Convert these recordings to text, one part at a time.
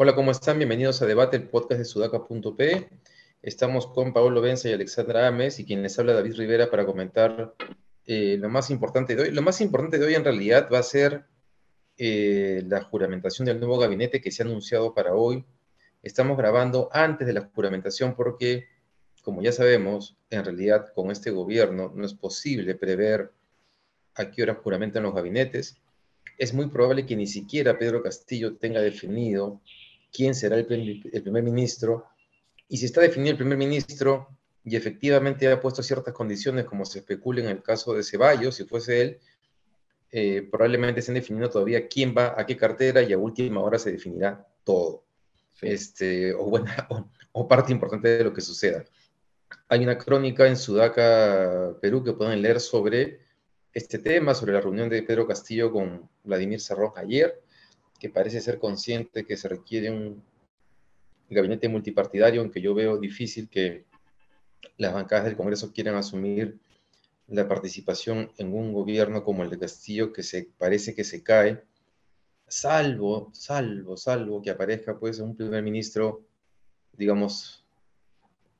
Hola, ¿cómo están? Bienvenidos a Debate, el podcast de sudaca.p. Estamos con Pablo Benza y Alexandra Ames y quien les habla David Rivera para comentar eh, lo más importante de hoy. Lo más importante de hoy en realidad va a ser eh, la juramentación del nuevo gabinete que se ha anunciado para hoy. Estamos grabando antes de la juramentación porque, como ya sabemos, en realidad con este gobierno no es posible prever a qué hora juramentan los gabinetes. Es muy probable que ni siquiera Pedro Castillo tenga definido quién será el, primer ministro. Y si está definido el primer ministro y efectivamente ha puesto ciertas condiciones, como se especula en el caso de Ceballos, si fuese él, eh, probablemente se han definido todavía quién va a qué cartera y a última hora se definirá todo. Este, o, parte importante de lo que suceda. Hay una crónica en Sudaca, Perú, que pueden leer sobre este tema, sobre la reunión de Pedro Castillo con Vladimir Cerrón ayer que parece ser consciente que se requiere un gabinete multipartidario, aunque yo veo difícil que las bancadas del Congreso quieran asumir la participación en un gobierno como el de Castillo, que se parece que se cae, salvo, salvo, salvo que aparezca pues un primer ministro, digamos,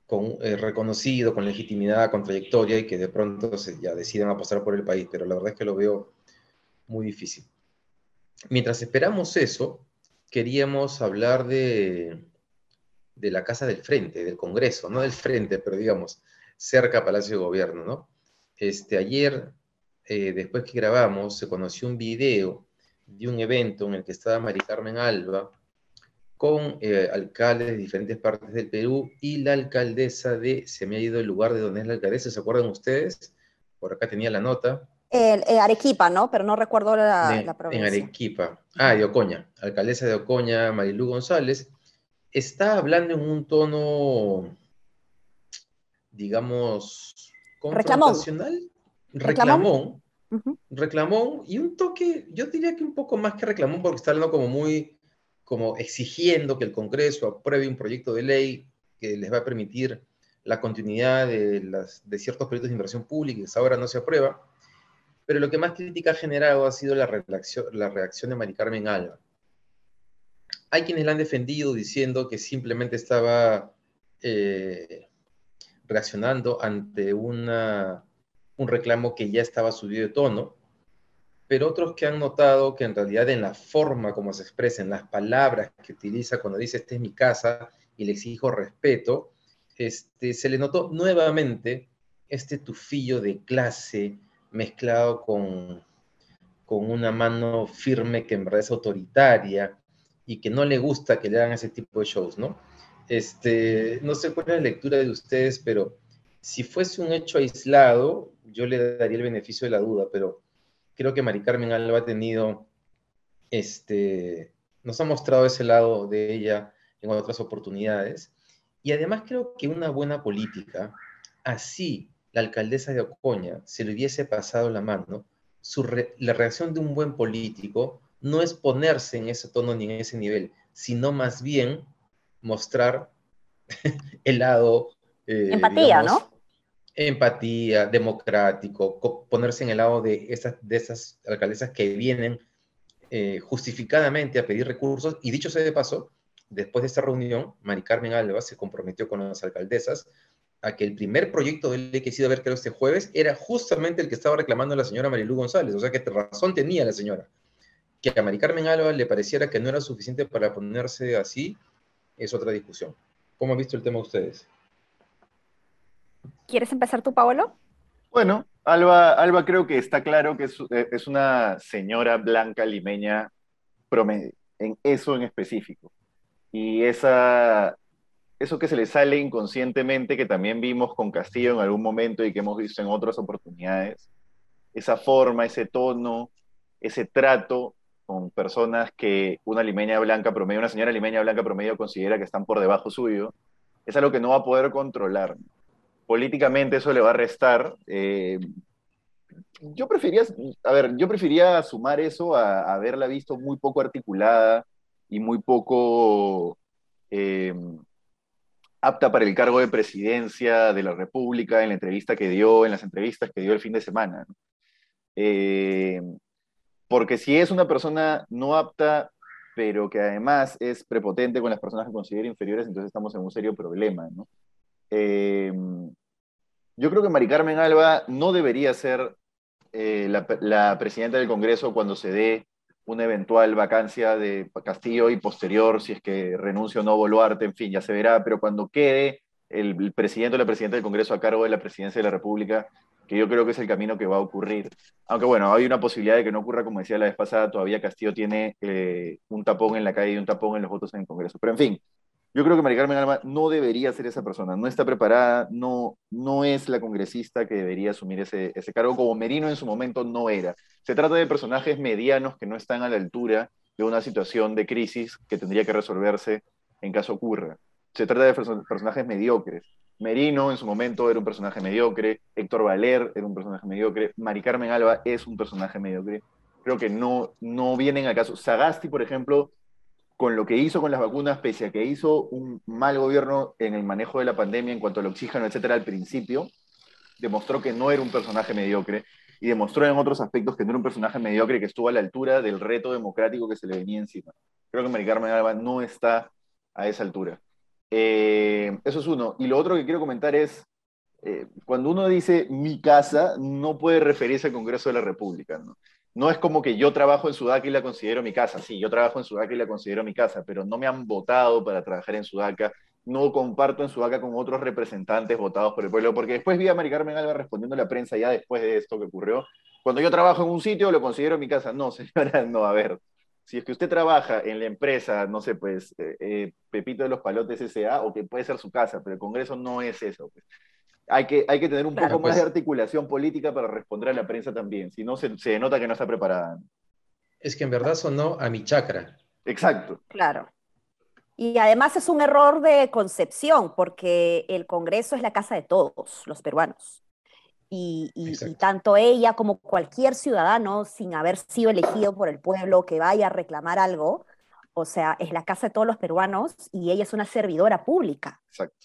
con, eh, reconocido, con legitimidad, con trayectoria y que de pronto se, ya decidan apostar por el país, pero la verdad es que lo veo muy difícil mientras esperamos eso, queríamos hablar de, de la Casa del Frente, del Congreso, no del Frente, pero digamos, cerca Palacio de Gobierno, ¿no? Este, ayer, eh, después que grabamos, se conoció un video de un evento en el que estaba Mari Carmen Alba con eh, alcaldes de diferentes partes del Perú y la alcaldesa de, se me ha ido el lugar de donde es la alcaldesa, ¿se acuerdan ustedes? Por acá tenía la nota. Eh, Arequipa, ¿no? Pero no recuerdo la, provincia. En Arequipa. Ah, de Ocoña. Alcaldesa de Ocoña, Marilú González. Está hablando en un tono, digamos, confrontacional. Reclamón. Reclamón. Reclamón. Y un toque, yo diría que un poco más que reclamón, porque está hablando como muy, como exigiendo que el Congreso apruebe un proyecto de ley que les va a permitir la continuidad de, las, de ciertos proyectos de inversión pública que ahora no se aprueba pero lo que más crítica ha generado ha sido la reacción, la reacción de Mari Carmen Alba. Hay quienes la han defendido diciendo que simplemente estaba eh, reaccionando ante una, un reclamo que ya estaba subido de tono, pero otros que han notado que en realidad en la forma como se expresa, en las palabras que utiliza cuando dice esta es mi casa y le exijo respeto, este, se le notó nuevamente este tufillo de clase, mezclado con, con una mano firme que en verdad es autoritaria y que no le gusta que le hagan ese tipo de shows, ¿no? Este, no sé cuál es la lectura de ustedes, pero si fuese un hecho aislado, yo le daría el beneficio de la duda, pero creo que Mari Carmen Alba ha tenido, este, nos ha mostrado ese lado de ella en otras oportunidades, y además creo que una buena política, así la alcaldesa de Ocoña se le hubiese pasado la mano, la reacción de un buen político no es ponerse en ese tono ni en ese nivel, sino más bien mostrar el lado... Eh, empatía, ¿no? Empatía, democrático, ponerse en el lado de esas, de esas alcaldesas que vienen eh, justificadamente a pedir recursos. Y dicho sea de paso, después de esta reunión, Mari Carmen Alba se comprometió con las alcaldesas a que el primer proyecto de ley que se iba a ver creo este jueves era justamente el que estaba reclamando la señora Marilú González, o sea que razón tenía la señora. Que a Mari Carmen Alba le pareciera que no era suficiente para ponerse así, es otra discusión. ¿Cómo han visto el tema ustedes? ¿Quieres empezar tú, Paolo? Bueno, Alba, Alba creo que está claro que es, es una señora blanca limeña promedio, en eso en específico. Y esa, eso que se le sale inconscientemente, que también vimos con Castillo en algún momento y que hemos visto en otras oportunidades, esa forma, ese tono, ese trato con personas que una limeña blanca promedio, una señora limeña blanca promedio considera que están por debajo suyo, es algo que no va a poder controlar. Políticamente eso le va a restar. Eh, yo prefería, a ver, yo prefería sumar eso a, haberla visto muy poco articulada y muy poco eh, apta para el cargo de presidencia de la República en la entrevista que dio, en las entrevistas que dio el fin de semana. Eh, porque si es una persona no apta, pero que además es prepotente con las personas que considera inferiores, entonces estamos en un serio problema. Eh, yo creo que Mari Carmen Alba no debería ser eh, la, presidenta del Congreso cuando se dé una eventual vacancia de Castillo y posterior, si es que renuncia o no Boluarte, en fin, ya se verá, pero cuando quede el, presidente o la presidenta del Congreso a cargo de la presidencia de la República, que yo creo que es el camino que va a ocurrir. Aunque bueno, hay una posibilidad de que no ocurra, como decía la vez pasada, todavía Castillo tiene eh, un tapón en la calle y un tapón en los votos en el Congreso. Pero en fin, yo creo que María Carmen Alba no debería ser esa persona, no está preparada, no, no es la congresista que debería asumir ese, ese cargo, como Merino en su momento no era. Se trata de personajes medianos que no están a la altura de una situación de crisis que tendría que resolverse en caso ocurra. Se trata de personajes mediocres. Merino en su momento era un personaje mediocre, Héctor Valer era un personaje mediocre, Mari Carmen Alba es un personaje mediocre. Creo que no, no vienen al caso. Sagasti, por ejemplo, con lo que hizo con las vacunas, pese a que hizo un mal gobierno en el manejo de la pandemia en cuanto al oxígeno, etcétera, al principio, demostró que no era un personaje mediocre y demostró en otros aspectos que no era un personaje mediocre que estuvo a la altura del reto democrático que se le venía encima. Creo que Mari Carmen Alba no está a esa altura. Eh, eso es uno. Y lo otro que quiero comentar es, eh, cuando uno dice mi casa, no puede referirse al Congreso de la República. ¿no? No es como que yo trabajo en Sudaca y la considero mi casa. Sí, yo trabajo en Sudaca y la considero mi casa, pero no me han votado para trabajar en Sudaca. No comparto en Sudaca con otros representantes votados por el pueblo, porque después vi a Mari Carmen Alba respondiendo a la prensa ya después de esto que ocurrió. Cuando yo trabajo en un sitio, lo considero mi casa. No, señora, no, a ver. Si es que usted trabaja en la empresa, no sé, pues, eh, eh, Pepito de los Palotes S.A., o que puede ser su casa, pero el Congreso no es eso. Pues hay que, hay que tener un poco más de pues. articulación política para responder a la prensa también, si no se, se nota que no está preparada. Es que en verdad sonó a mi chakra. Exacto. Claro. Y además es un error de concepción, porque el Congreso es la casa de todos los peruanos. Y, y, tanto ella como cualquier ciudadano, sin haber sido elegido por el pueblo, que vaya a reclamar algo, o sea, es la casa de todos los peruanos y ella es una servidora pública.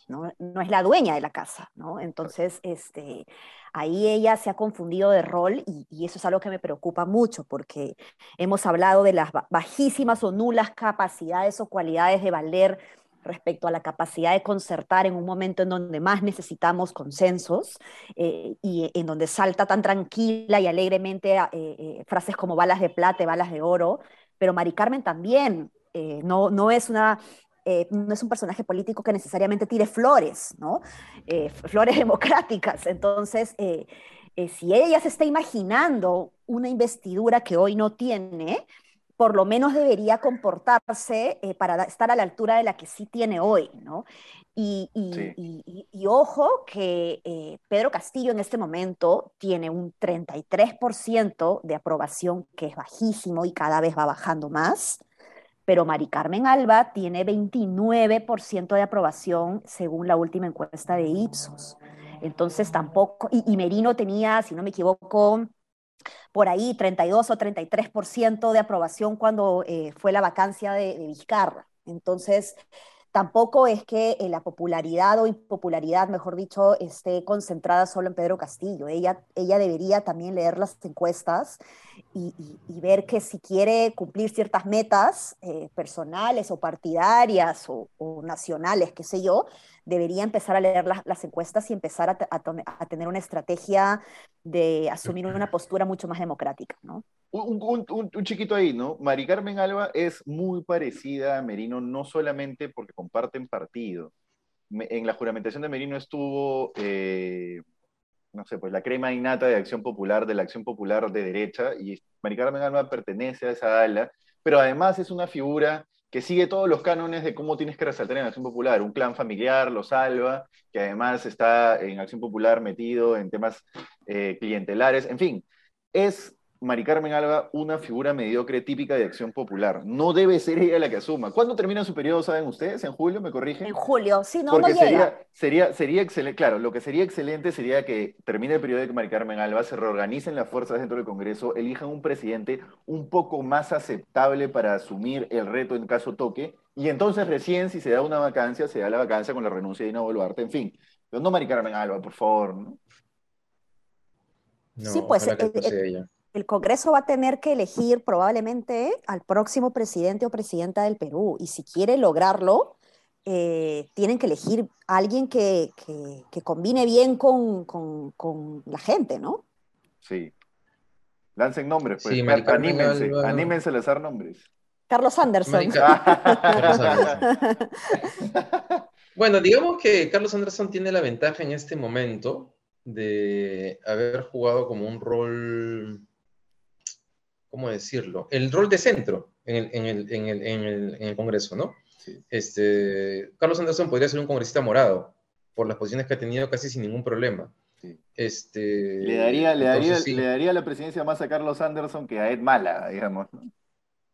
¿no? no es la dueña de la casa, ¿no? Entonces, este, ahí ella se ha confundido de rol y, y, eso es algo que me preocupa mucho porque hemos hablado de las bajísimas o nulas capacidades o cualidades de Valer respecto a la capacidad de concertar en un momento en donde más necesitamos consensos eh, y en donde salta tan tranquila y alegremente eh, eh, frases como balas de plata, balas de oro, pero Mari Carmen también eh, no, no, es una, eh, no es un personaje político que necesariamente tire flores, ¿no? Eh, flores democráticas. Entonces, si ella se está imaginando una investidura que hoy no tiene, por lo menos debería comportarse para estar a la altura de la que sí tiene hoy, ¿no? Y, y, ojo que Pedro Castillo en este momento tiene un 33% de aprobación, que es bajísimo y cada vez va bajando más pero Mari Carmen Alba tiene 29% de aprobación según la última encuesta de Ipsos. Entonces tampoco, y, Merino tenía, si no me equivoco, por ahí 32 o 33% de aprobación cuando eh, fue la vacancia de, de Vizcarra. Entonces, tampoco es que eh, la popularidad o impopularidad, mejor dicho, esté concentrada solo en Pedro Castillo. Ella, ella debería también leer las encuestas y, ver que si quiere cumplir ciertas metas eh, personales o partidarias o, nacionales, qué sé yo, debería empezar a leer las, encuestas y empezar a, a, tener una estrategia de asumir una postura mucho más democrática, ¿no? Un, un, chiquito ahí, ¿no? Mari Carmen Alba es muy parecida a Merino, no solamente porque comparten partido. En la juramentación de Merino estuvo, eh, no sé, pues la crema innata de Acción Popular, de la Acción Popular de derecha, y Mari Carmen Alba pertenece a esa ala, pero además es una figura que sigue todos los cánones de cómo tienes que resaltar en Acción Popular. Un clan familiar, lo salva, que además está en Acción Popular metido en temas eh, clientelares, en fin, es Mari Carmen Alba una figura mediocre típica de acción popular. No debe ser ella la que asuma. ¿Cuándo termina su periodo, saben ustedes? ¿En julio, me corrigen? En julio, sí, no, Porque no sería, llega. sería, sería excelente, claro, lo que sería excelente sería que termine el periodo de Mari Carmen Alba, se reorganicen las fuerzas dentro del Congreso, elijan un presidente un poco más aceptable para asumir el reto en caso toque, y entonces recién si se da una vacancia, se da la vacancia con la renuncia de Dina Boluarte, en fin. Pero no Mari Carmen Alba, por favor, ¿no? No, Sí, pues, ojalá que eh, eh, sea ella. El Congreso va a tener que elegir probablemente al próximo presidente o presidenta del Perú. Y si quiere lograrlo, eh, tienen que elegir a alguien que, que- que combine bien con, con- con la gente, ¿no? Sí. Lancen nombres, pues. Sí, anímense, anímense a lanzar nombres. Carlos Anderson. Mari Carlos Anderson. Bueno, digamos que Carlos Anderson tiene la ventaja en este momento de haber jugado como un rol, ¿cómo decirlo? El rol de centro en el, en el- en el- en el- en el Congreso, ¿no? Sí. Este, Carlos Anderson podría ser un congresista morado por las posiciones que ha tenido casi sin ningún problema. Sí. Este, Le daría, le, daría, entonces sí. le daría la presidencia más a Carlos Anderson que a Ed Mala, digamos. ¿no?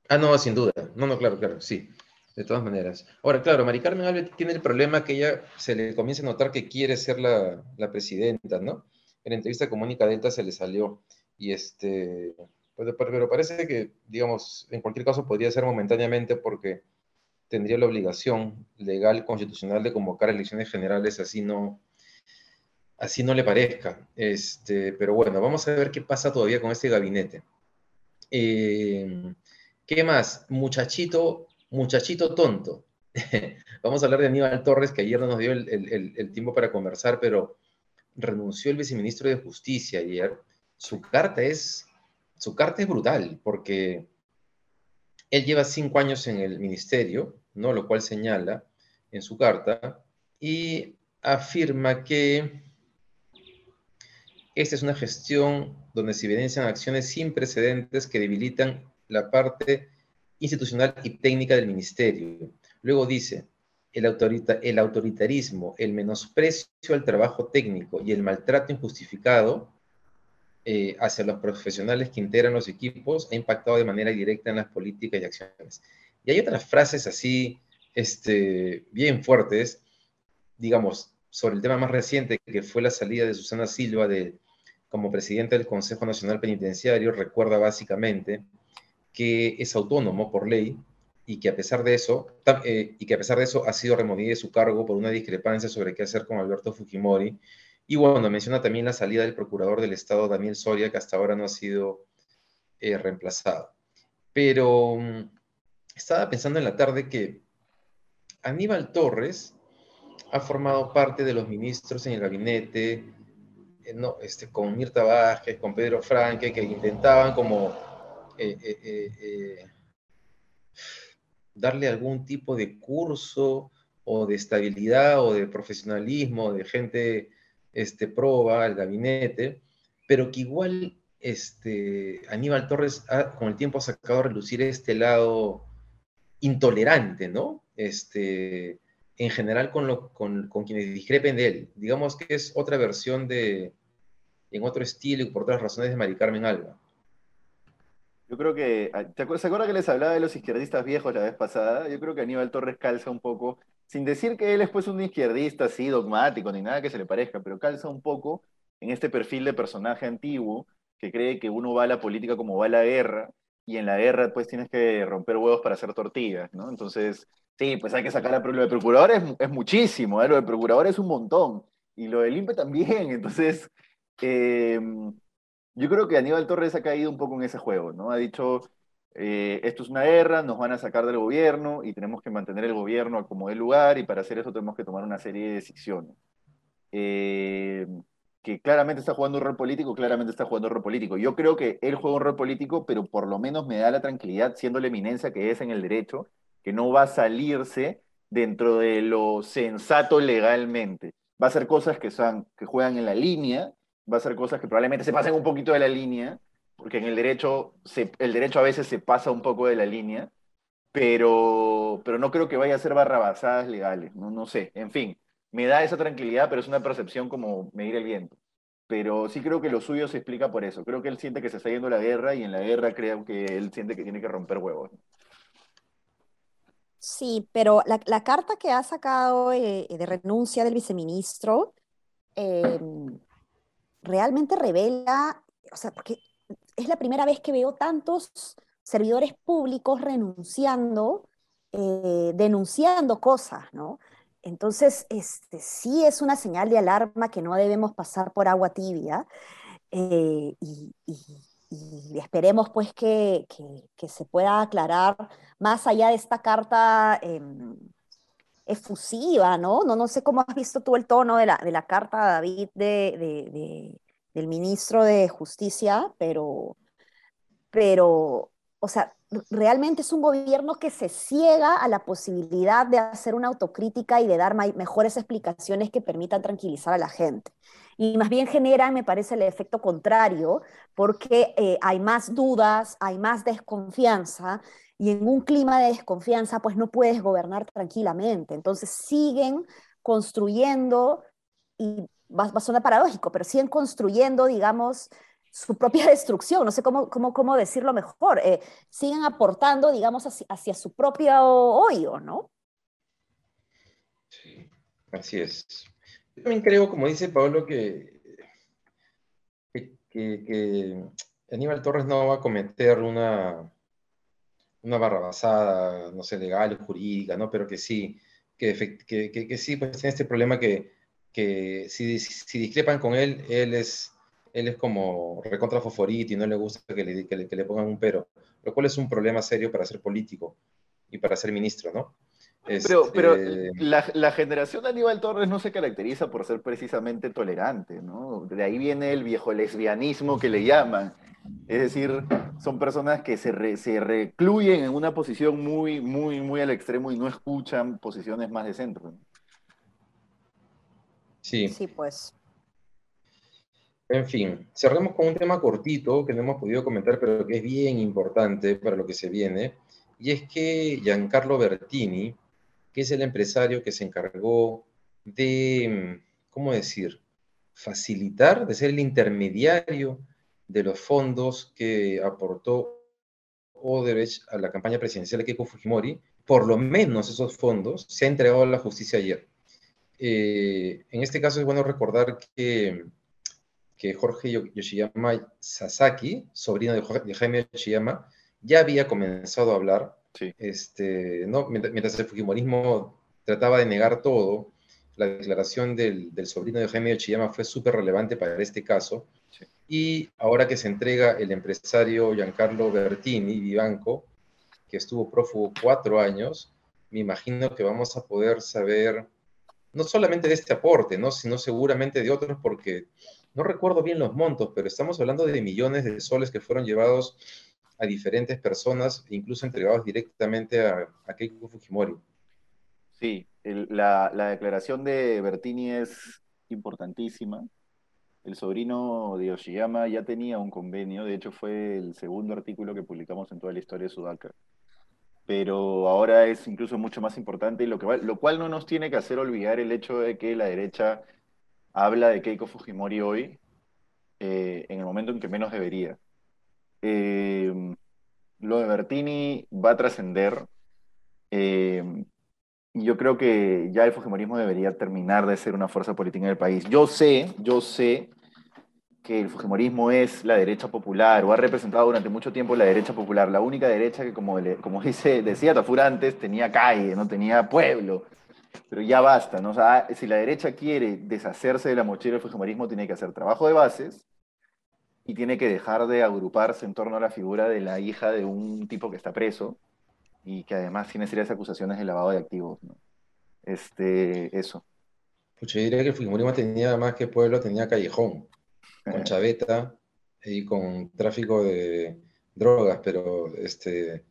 Ah, no, sin duda. No, no, claro, claro, sí. De todas maneras. Ahora, claro, Mari Carmen Alba tiene el problema que ella se le comienza a notar que quiere ser la, la presidenta, ¿no? En la entrevista con Mónica Delta se le salió. Y este, pero, pero parece que, digamos, en cualquier caso podría ser momentáneamente porque tendría la obligación legal, constitucional de convocar elecciones generales, así no, así no le parezca. Este, pero bueno, vamos a ver qué pasa todavía con este gabinete. Eh, ¿Qué más? Muchachito, muchachito tonto. Vamos a hablar de Aníbal Torres, que ayer no nos dio el tiempo para conversar, pero renunció el viceministro de Justicia ayer. Su carta es, su carta es brutal, porque él lleva cinco años en el ministerio, ¿no? Lo cual señala en su carta, y afirma que esta es una gestión donde se evidencian acciones sin precedentes que debilitan la parte institucional y técnica del ministerio. Luego dice, el, el autoritarismo, el menosprecio al trabajo técnico y el maltrato injustificado eh, hacia los profesionales que integran los equipos ha impactado de manera directa en las políticas y acciones. Y hay otras frases así, este, bien fuertes, digamos, sobre el tema más reciente, que fue la salida de Susana Silva de, como presidenta del Consejo Nacional Penitenciario, recuerda básicamente que es autónomo por ley y que a pesar de eso, eh, y que a pesar de eso ha sido removida de su cargo por una discrepancia sobre qué hacer con Alberto Fujimori. Y bueno, menciona también la salida del procurador del Estado, Daniel Soria, que hasta ahora no ha sido eh, reemplazado. Pero mm, estaba pensando en la tarde que Aníbal Torres ha formado parte de los ministros en el gabinete, eh, no, este, con Mirta Vázquez, con Pedro Franque, que intentaban como eh, darle algún tipo de curso o de estabilidad o de profesionalismo, de gente este, proba al gabinete, pero que igual este, Aníbal Torres ha, con el tiempo ha sacado a relucir este lado intolerante, ¿no? Este, en general con, lo, con, con quienes discrepen de él. Digamos que es otra versión de, en otro estilo y por otras razones de Mari Carmen Alba. Yo creo que, ah, ¿te acuer- ¿se acuerda que les hablaba de los izquierdistas viejos la vez pasada? Yo creo que Aníbal Torres calza un poco, sin decir que él es pues un izquierdista así dogmático ni nada que se le parezca, pero calza un poco en este perfil de personaje antiguo que cree que uno va a la política como va a la guerra y en la guerra pues tienes que romper huevos para hacer tortillas, ¿no? Entonces, sí, pues hay que sacar a lo de procurador es, muchísimo, ¿eh? lo de procurador es un montón y lo del INPE también, entonces... Eh, yo creo que Aníbal Torres ha caído un poco en ese juego, ¿no? Ha dicho, eh, esto es una guerra, nos van a sacar del gobierno y tenemos que mantener el gobierno a como dé lugar y para hacer eso tenemos que tomar una serie de decisiones. Eh, que claramente está jugando un rol político, claramente está jugando un rol político. Yo creo que él juega un rol político, pero por lo menos me da la tranquilidad, siendo la eminencia que es en el derecho, que no va a salirse dentro de lo sensato legalmente. Va a hacer cosas que, son, que juegan en la línea, va a ser cosas que probablemente se pasen un poquito de la línea, porque en el derecho, se, el derecho a veces se pasa un poco de la línea, pero, pero no creo que vaya a ser barrabasadas legales, no, no sé, en fin, me da esa tranquilidad, pero es una percepción como medir el viento. pero sí creo que lo suyo se explica por eso. Creo que él siente que se está yendo la guerra y en la guerra creo que él siente que tiene que romper huevos. Sí, pero la, carta que ha sacado eh, de renuncia del viceministro em, realmente revela, o sea, porque es la primera vez que veo tantos servidores públicos renunciando, eh, denunciando cosas, ¿no? Entonces, este, sí es una señal de alarma que no debemos pasar por agua tibia eh, y, esperemos pues que, se pueda aclarar más allá de esta carta em, efusiva, ¿no? ¿no? No sé cómo has visto tú el tono de la, de la carta, David, de, del ministro de Justicia, pero, pero, o sea, realmente es un gobierno que se ciega a la posibilidad de hacer una autocrítica y de dar mejores explicaciones que permitan tranquilizar a la gente. Y más bien generan, me parece, el efecto contrario, porque eh, hay más dudas, hay más desconfianza, y en un clima de desconfianza, pues no puedes gobernar tranquilamente. Entonces siguen construyendo, y va, a sonar paradójico, pero siguen construyendo, digamos, su propia destrucción, no sé cómo, cómo, cómo decirlo mejor, eh, siguen aportando, digamos, hacia, su propio hoyo, ¿no? Sí, así es. Yo también creo, como dice Pablo, que, que, Aníbal Torres no va a cometer una, una barrabasada, no sé, legal jurídica, ¿no? Pero que sí, que, que, sí, pues tiene este problema que, que si, si discrepan con él, él es él es como recontra y no le gusta que le, que, le, pongan un pero, lo cual es un problema serio para ser político y para ser ministro, ¿no? Pero, pero este, la, generación de Aníbal Torres no se caracteriza por ser precisamente tolerante, ¿no? De ahí viene el viejo lesbianismo que le llaman. Es decir, son personas que se, se recluyen en una posición muy, muy, muy al extremo y no escuchan posiciones más de centro. Sí. Sí, pues. En fin, cerremos con un tema cortito que no hemos podido comentar, pero que es bien importante para lo que se viene, y es que Giancarlo Bertini, que es el empresario que se encargó de, ¿cómo decir?, facilitar, de ser el intermediario de los fondos que aportó Odebrecht a la campaña presidencial de Keiko Fujimori, por lo menos esos fondos se ha entregado a la justicia ayer. Eh, en este caso es bueno recordar que que Jorge Yoshiyama Sasaki, sobrino de, Jaime Yoshiyama, ya había comenzado a hablar. Este, ¿no? mientras, el Fujimorismo trataba de negar todo, la declaración del, sobrino de Jaime Yoshiyama fue súper relevante para este caso. Y ahora que se entrega el empresario Giancarlo Bertini, Vivanco, que estuvo prófugo cuatro años, me imagino que vamos a poder saber no solamente de este aporte, ¿no? sino seguramente de otros, porque no recuerdo bien los montos, pero estamos hablando de millones de soles que fueron llevados a diferentes personas, incluso entregados directamente a, Keiko Fujimori. Sí, la, declaración de Bertini es importantísima. El sobrino de Yoshiyama ya tenía un convenio, de hecho fue el segundo artículo que publicamos en toda la historia de Sudaka. Pero ahora es incluso mucho más importante, y lo, que lo cual no nos tiene que hacer olvidar el hecho de que la derecha habla de Keiko Fujimori hoy eh, en el momento en que menos debería. Eh, lo de Bertini va a trascender. Eh, yo creo que ya el Fujimorismo debería terminar de ser una fuerza política en el país. Yo sé, yo sé que el Fujimorismo es la derecha popular o ha representado durante mucho tiempo la derecha popular, la única derecha que, como, como dice, decía Tafur antes, tenía calle, no tenía pueblo, pero ya basta, ¿no? si la derecha quiere deshacerse de la mochila del fujimorismo, tiene que hacer trabajo de bases y tiene que dejar de agruparse en torno a la figura de la hija de un tipo que está preso y que además tiene serias acusaciones de lavado de activos, ¿no? Este, eso. Pues yo diría que el fujimorismo tenía más que pueblo, tenía callejón, con chaveta y con tráfico de drogas, pero este,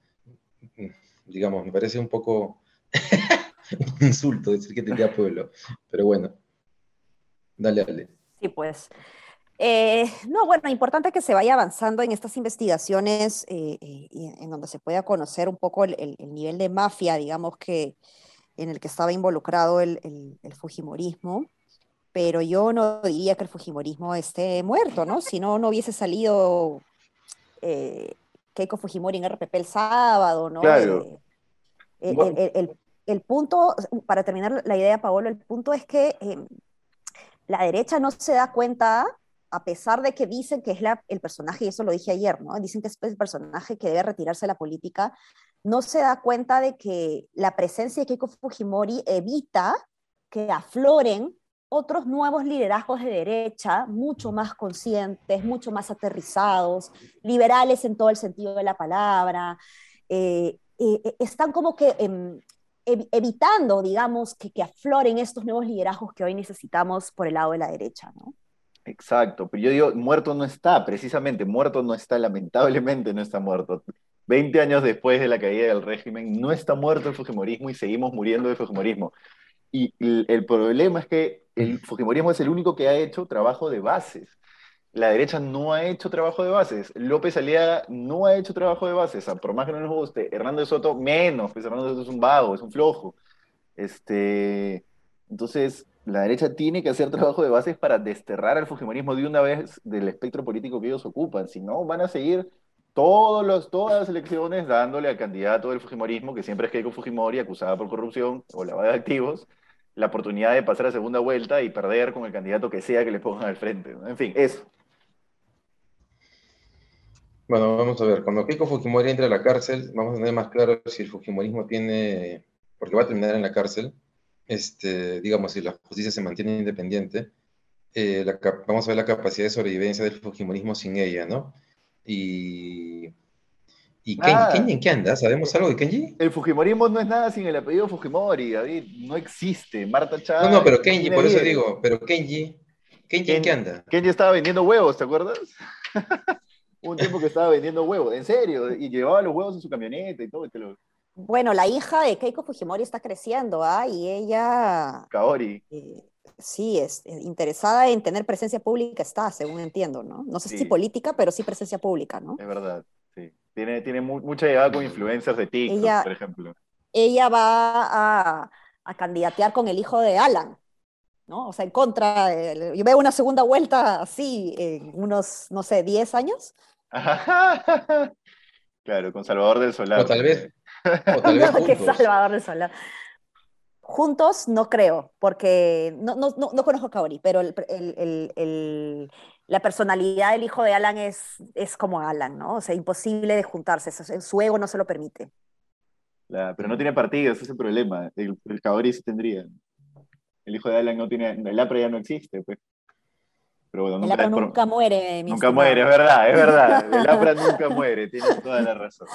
digamos, me parece un poco un insulto decir que tenía pueblo. Pero bueno, dale, dale. Sí, pues. Eh, no, bueno, importante que se vaya avanzando en estas investigaciones eh, eh, en donde se pueda conocer un poco el, nivel de mafia, digamos, que en el que estaba involucrado el, el Fujimorismo. Pero yo no diría que el Fujimorismo esté muerto, ¿no? Si no, no hubiese salido eh, Keiko Fujimori en RPP el sábado, ¿no? Claro. Eh, el, punto, para terminar la idea, Paolo, el punto es que em, la derecha no se da cuenta, a pesar de que dicen que es la, el personaje, y eso lo dije ayer, ¿no? Dicen que es el personaje que debe retirarse de la política, no se da cuenta de que la presencia de Keiko Fujimori evita que afloren otros nuevos liderazgos de derecha, mucho más conscientes, mucho más aterrizados, liberales en todo el sentido de la palabra, eh, eh, eh, están como que em, evitando, digamos, que, que, afloren estos nuevos liderazgos que hoy necesitamos por el lado de la derecha, ¿no? Exacto, pero yo digo, muerto no está, precisamente, muerto no está, lamentablemente no está muerto. Veinte años después de la caída del régimen, no está muerto el Fujimorismo y seguimos muriendo de Fujimorismo. Y el, problema es que el Fujimorismo es el único que ha hecho trabajo de bases. La derecha no ha hecho trabajo de bases. López Aliaga no ha hecho trabajo de bases. por más que no nos guste. Hernando de Soto, menos. Pues Hernando de Soto es un vago, es un flojo. Este, entonces, la derecha tiene que hacer trabajo de bases para desterrar al Fujimorismo de una vez del espectro político que ellos ocupan. Si no, van a seguir todos los, todas las elecciones dándole al candidato del Fujimorismo, que siempre es Keiko Fujimori, acusada por corrupción o lavado de activos, la oportunidad de pasar a segunda vuelta y perder con el candidato que sea que le pongan al frente. En fin, eso. Bueno, vamos a ver, cuando Keiko Fujimori entre a la cárcel, vamos a tener más claro si el Fujimorismo tiene, porque va a terminar en la cárcel, este, digamos, si la justicia se mantiene independiente, eh, vamos a ver la capacidad de sobrevivencia del Fujimorismo sin ella, ¿no? Y ¿Y Kenji, en qué anda? ¿Sabemos algo de Kenji? El Fujimorismo no es nada sin el apellido Fujimori, David. No existe. Marta Chávez. No, no, pero Kenji, por eso digo, pero Kenji, Kenji, ¿en qué anda? Kenji estaba vendiendo huevos, ¿te acuerdas? Un tiempo que estaba vendiendo huevos, en serio, y llevaba los huevos en su camioneta y todo. Bueno, la hija de Keiko Fujimori está creciendo, ¿ah? Y ella... Kaori. Eh, sí, es interesada en tener presencia pública está, según entiendo, ¿no? No sé si política, pero sí presencia pública, ¿no? Es verdad. Tiene, tiene mucha llegada con influencers de TikTok, por ejemplo. Ella va a, a, candidatear con el hijo de Alan, ¿no? O sea, en contra. De, yo veo una segunda vuelta así en unos, no sé, 10 años. claro, con Salvador del Solar. O tal vez. O tal vez que Salvador del Solar. Juntos no creo, porque no, no, no, conozco a Kaori, pero el, el, el, la personalidad del hijo de Alan es, es como Alan, ¿no? O sea, imposible de juntarse, su ego no se lo permite. pero no tiene partido, ese es el problema. El, el sí tendría. El hijo de Alan no tiene, el APRA ya no existe, pues. Pero bueno, nunca, el nunca muere. Nunca muere, es verdad, es verdad. El APRA nunca muere, tiene toda la razón.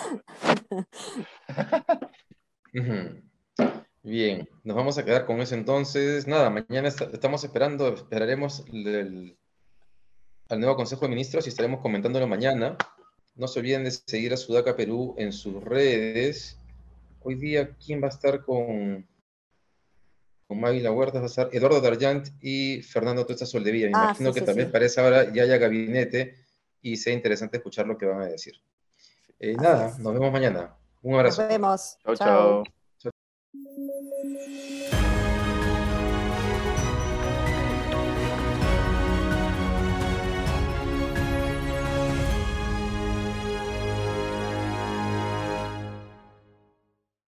Bien, nos vamos a quedar con eso entonces. Nada, mañana estamos esperando, esperaremos el, al nuevo Consejo de Ministros y estaremos comentándolo mañana. No se olviden de seguir a Sudaca Perú en sus redes. Hoy día, ¿quién va a estar con, con Maggie La Huerta? Va a estar Eduardo Darjant y Fernando Tuesta Soldevilla. Me ah, imagino que también parece ahora ya haya gabinete y sea interesante escuchar lo que van a decir. Eh, nada, nos vemos mañana. Un abrazo. Nos vemos. chao. chao. Thank you.